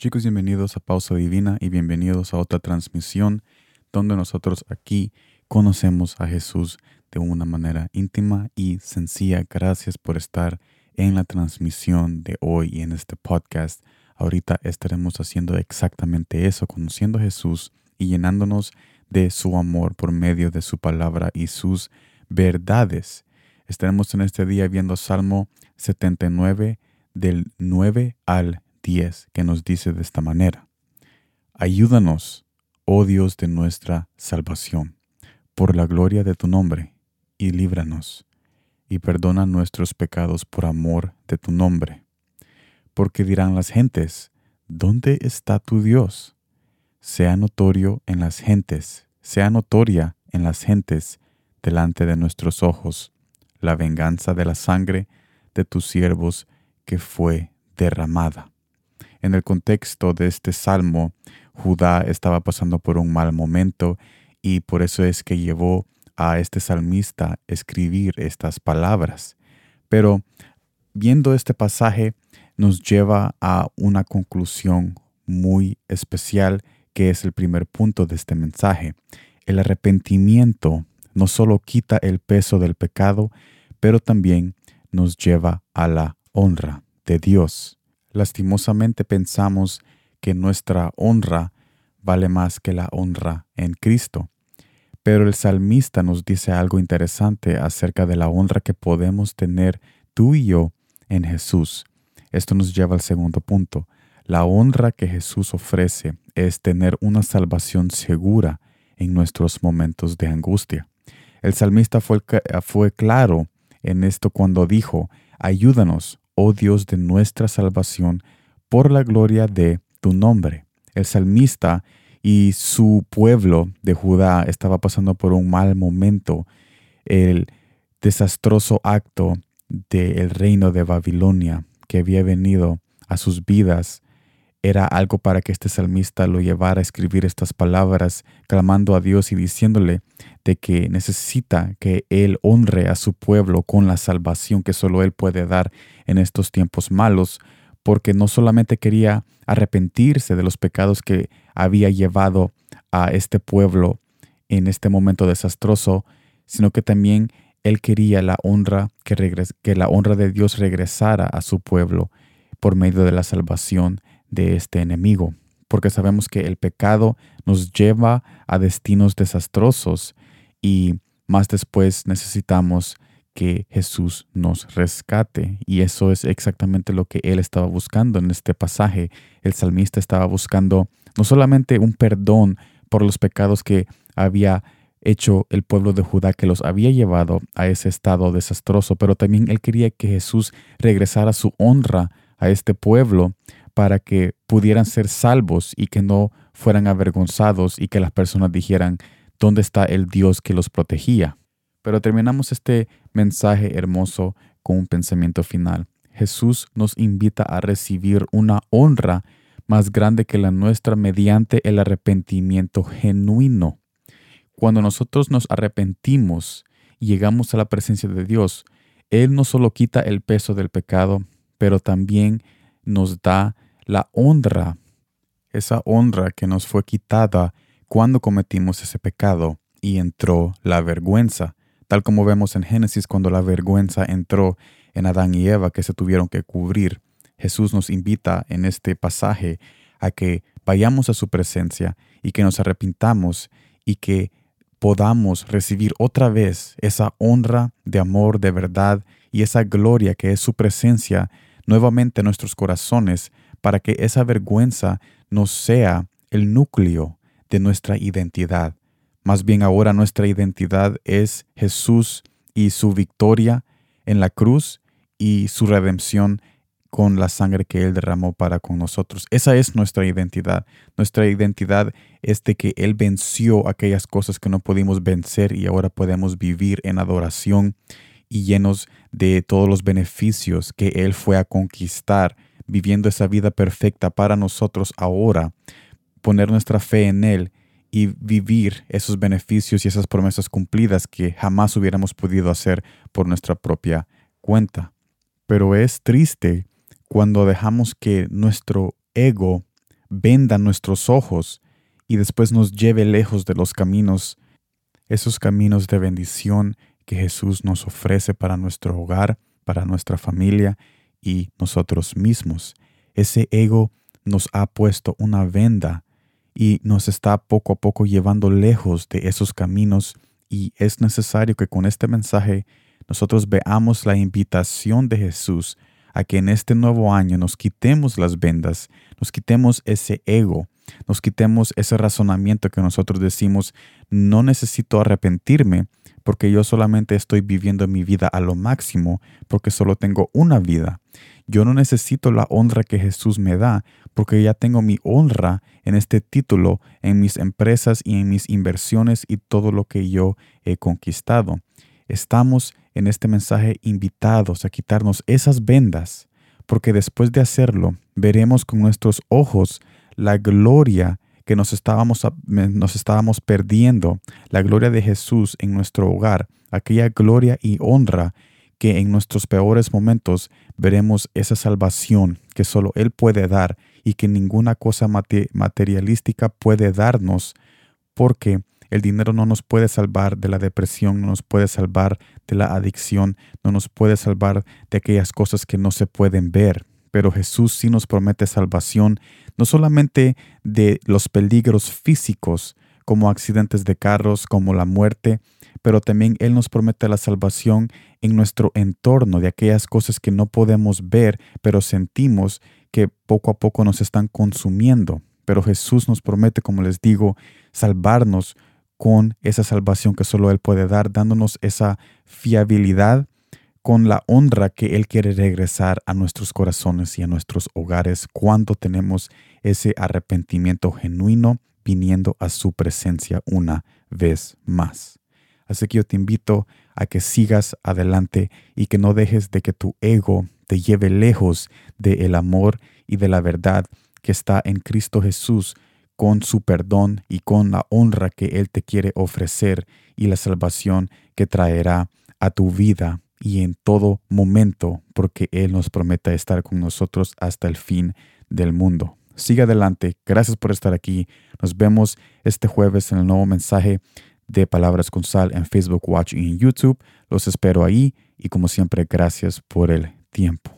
Chicos, bienvenidos a Pausa Divina y bienvenidos a otra transmisión donde nosotros aquí conocemos a Jesús de una manera íntima y sencilla. Gracias por estar en la transmisión de hoy y en este podcast. Ahorita estaremos haciendo exactamente eso, conociendo a Jesús y llenándonos de su amor por medio de su palabra y sus verdades. Estaremos en este día viendo Salmo 79 del 9 al 10, que nos dice de esta manera, Ayúdanos, oh Dios de nuestra salvación, por la gloria de tu nombre, y líbranos, y perdona nuestros pecados por amor de tu nombre. Porque dirán las gentes, ¿dónde está tu Dios? Sea notorio en las gentes, sea notoria en las gentes delante de nuestros ojos la venganza de la sangre de tus siervos que fue derramada. En el contexto de este salmo, Judá estaba pasando por un mal momento y por eso es que llevó a este salmista escribir estas palabras. Pero viendo este pasaje nos lleva a una conclusión muy especial que es el primer punto de este mensaje. El arrepentimiento no solo quita el peso del pecado, pero también nos lleva a la honra de Dios. Lastimosamente pensamos que nuestra honra vale más que la honra en Cristo. Pero el salmista nos dice algo interesante acerca de la honra que podemos tener tú y yo en Jesús. Esto nos lleva al segundo punto. La honra que Jesús ofrece es tener una salvación segura en nuestros momentos de angustia. El salmista fue, fue claro en esto cuando dijo, ayúdanos, oh Dios de nuestra salvación, por la gloria de tu nombre. El salmista y su pueblo de Judá estaba pasando por un mal momento, el desastroso acto del reino de Babilonia que había venido a sus vidas era algo para que este salmista lo llevara a escribir estas palabras, clamando a Dios y diciéndole de que necesita que Él honre a su pueblo con la salvación que solo Él puede dar en estos tiempos malos, porque no solamente quería arrepentirse de los pecados que había llevado a este pueblo en este momento desastroso, sino que también él quería la honra que, que la honra de Dios regresara a su pueblo por medio de la salvación de este enemigo, porque sabemos que el pecado nos lleva a destinos desastrosos y más después necesitamos que Jesús nos rescate. Y eso es exactamente lo que él estaba buscando en este pasaje. El salmista estaba buscando no solamente un perdón por los pecados que había hecho el pueblo de Judá que los había llevado a ese estado desastroso, pero también él quería que Jesús regresara su honra a este pueblo para que pudieran ser salvos y que no fueran avergonzados y que las personas dijeran, ¿dónde está el Dios que los protegía? Pero terminamos este mensaje hermoso con un pensamiento final. Jesús nos invita a recibir una honra más grande que la nuestra mediante el arrepentimiento genuino. Cuando nosotros nos arrepentimos y llegamos a la presencia de Dios, Él no solo quita el peso del pecado, pero también nos da la honra, esa honra que nos fue quitada cuando cometimos ese pecado y entró la vergüenza, tal como vemos en Génesis cuando la vergüenza entró en Adán y Eva que se tuvieron que cubrir. Jesús nos invita en este pasaje a que vayamos a su presencia y que nos arrepintamos y que podamos recibir otra vez esa honra de amor, de verdad y esa gloria que es su presencia nuevamente en nuestros corazones para que esa vergüenza no sea el núcleo de nuestra identidad. Más bien ahora nuestra identidad es Jesús y su victoria en la cruz y su redención con la sangre que Él derramó para con nosotros. Esa es nuestra identidad. Nuestra identidad es de que Él venció aquellas cosas que no pudimos vencer y ahora podemos vivir en adoración y llenos de todos los beneficios que Él fue a conquistar viviendo esa vida perfecta para nosotros ahora, poner nuestra fe en Él y vivir esos beneficios y esas promesas cumplidas que jamás hubiéramos podido hacer por nuestra propia cuenta. Pero es triste cuando dejamos que nuestro ego venda nuestros ojos y después nos lleve lejos de los caminos, esos caminos de bendición que Jesús nos ofrece para nuestro hogar, para nuestra familia y nosotros mismos. Ese ego nos ha puesto una venda y nos está poco a poco llevando lejos de esos caminos y es necesario que con este mensaje nosotros veamos la invitación de Jesús a que en este nuevo año nos quitemos las vendas, nos quitemos ese ego, nos quitemos ese razonamiento que nosotros decimos, no necesito arrepentirme porque yo solamente estoy viviendo mi vida a lo máximo, porque solo tengo una vida. Yo no necesito la honra que Jesús me da, porque ya tengo mi honra en este título, en mis empresas y en mis inversiones y todo lo que yo he conquistado. Estamos en este mensaje invitados a quitarnos esas vendas, porque después de hacerlo veremos con nuestros ojos la gloria que nos estábamos, nos estábamos perdiendo, la gloria de Jesús en nuestro hogar, aquella gloria y honra que en nuestros peores momentos veremos esa salvación que solo Él puede dar y que ninguna cosa materialística puede darnos, porque el dinero no nos puede salvar de la depresión, no nos puede salvar de la adicción, no nos puede salvar de aquellas cosas que no se pueden ver. Pero Jesús sí nos promete salvación, no solamente de los peligros físicos, como accidentes de carros, como la muerte, pero también Él nos promete la salvación en nuestro entorno, de aquellas cosas que no podemos ver, pero sentimos que poco a poco nos están consumiendo. Pero Jesús nos promete, como les digo, salvarnos con esa salvación que solo Él puede dar, dándonos esa fiabilidad con la honra que Él quiere regresar a nuestros corazones y a nuestros hogares cuando tenemos ese arrepentimiento genuino viniendo a su presencia una vez más. Así que yo te invito a que sigas adelante y que no dejes de que tu ego te lleve lejos del amor y de la verdad que está en Cristo Jesús con su perdón y con la honra que Él te quiere ofrecer y la salvación que traerá a tu vida y en todo momento, porque Él nos promete estar con nosotros hasta el fin del mundo. Sigue adelante. Gracias por estar aquí. Nos vemos este jueves en el nuevo mensaje de Palabras con Sal en Facebook Watch y en YouTube. Los espero ahí y como siempre, gracias por el tiempo.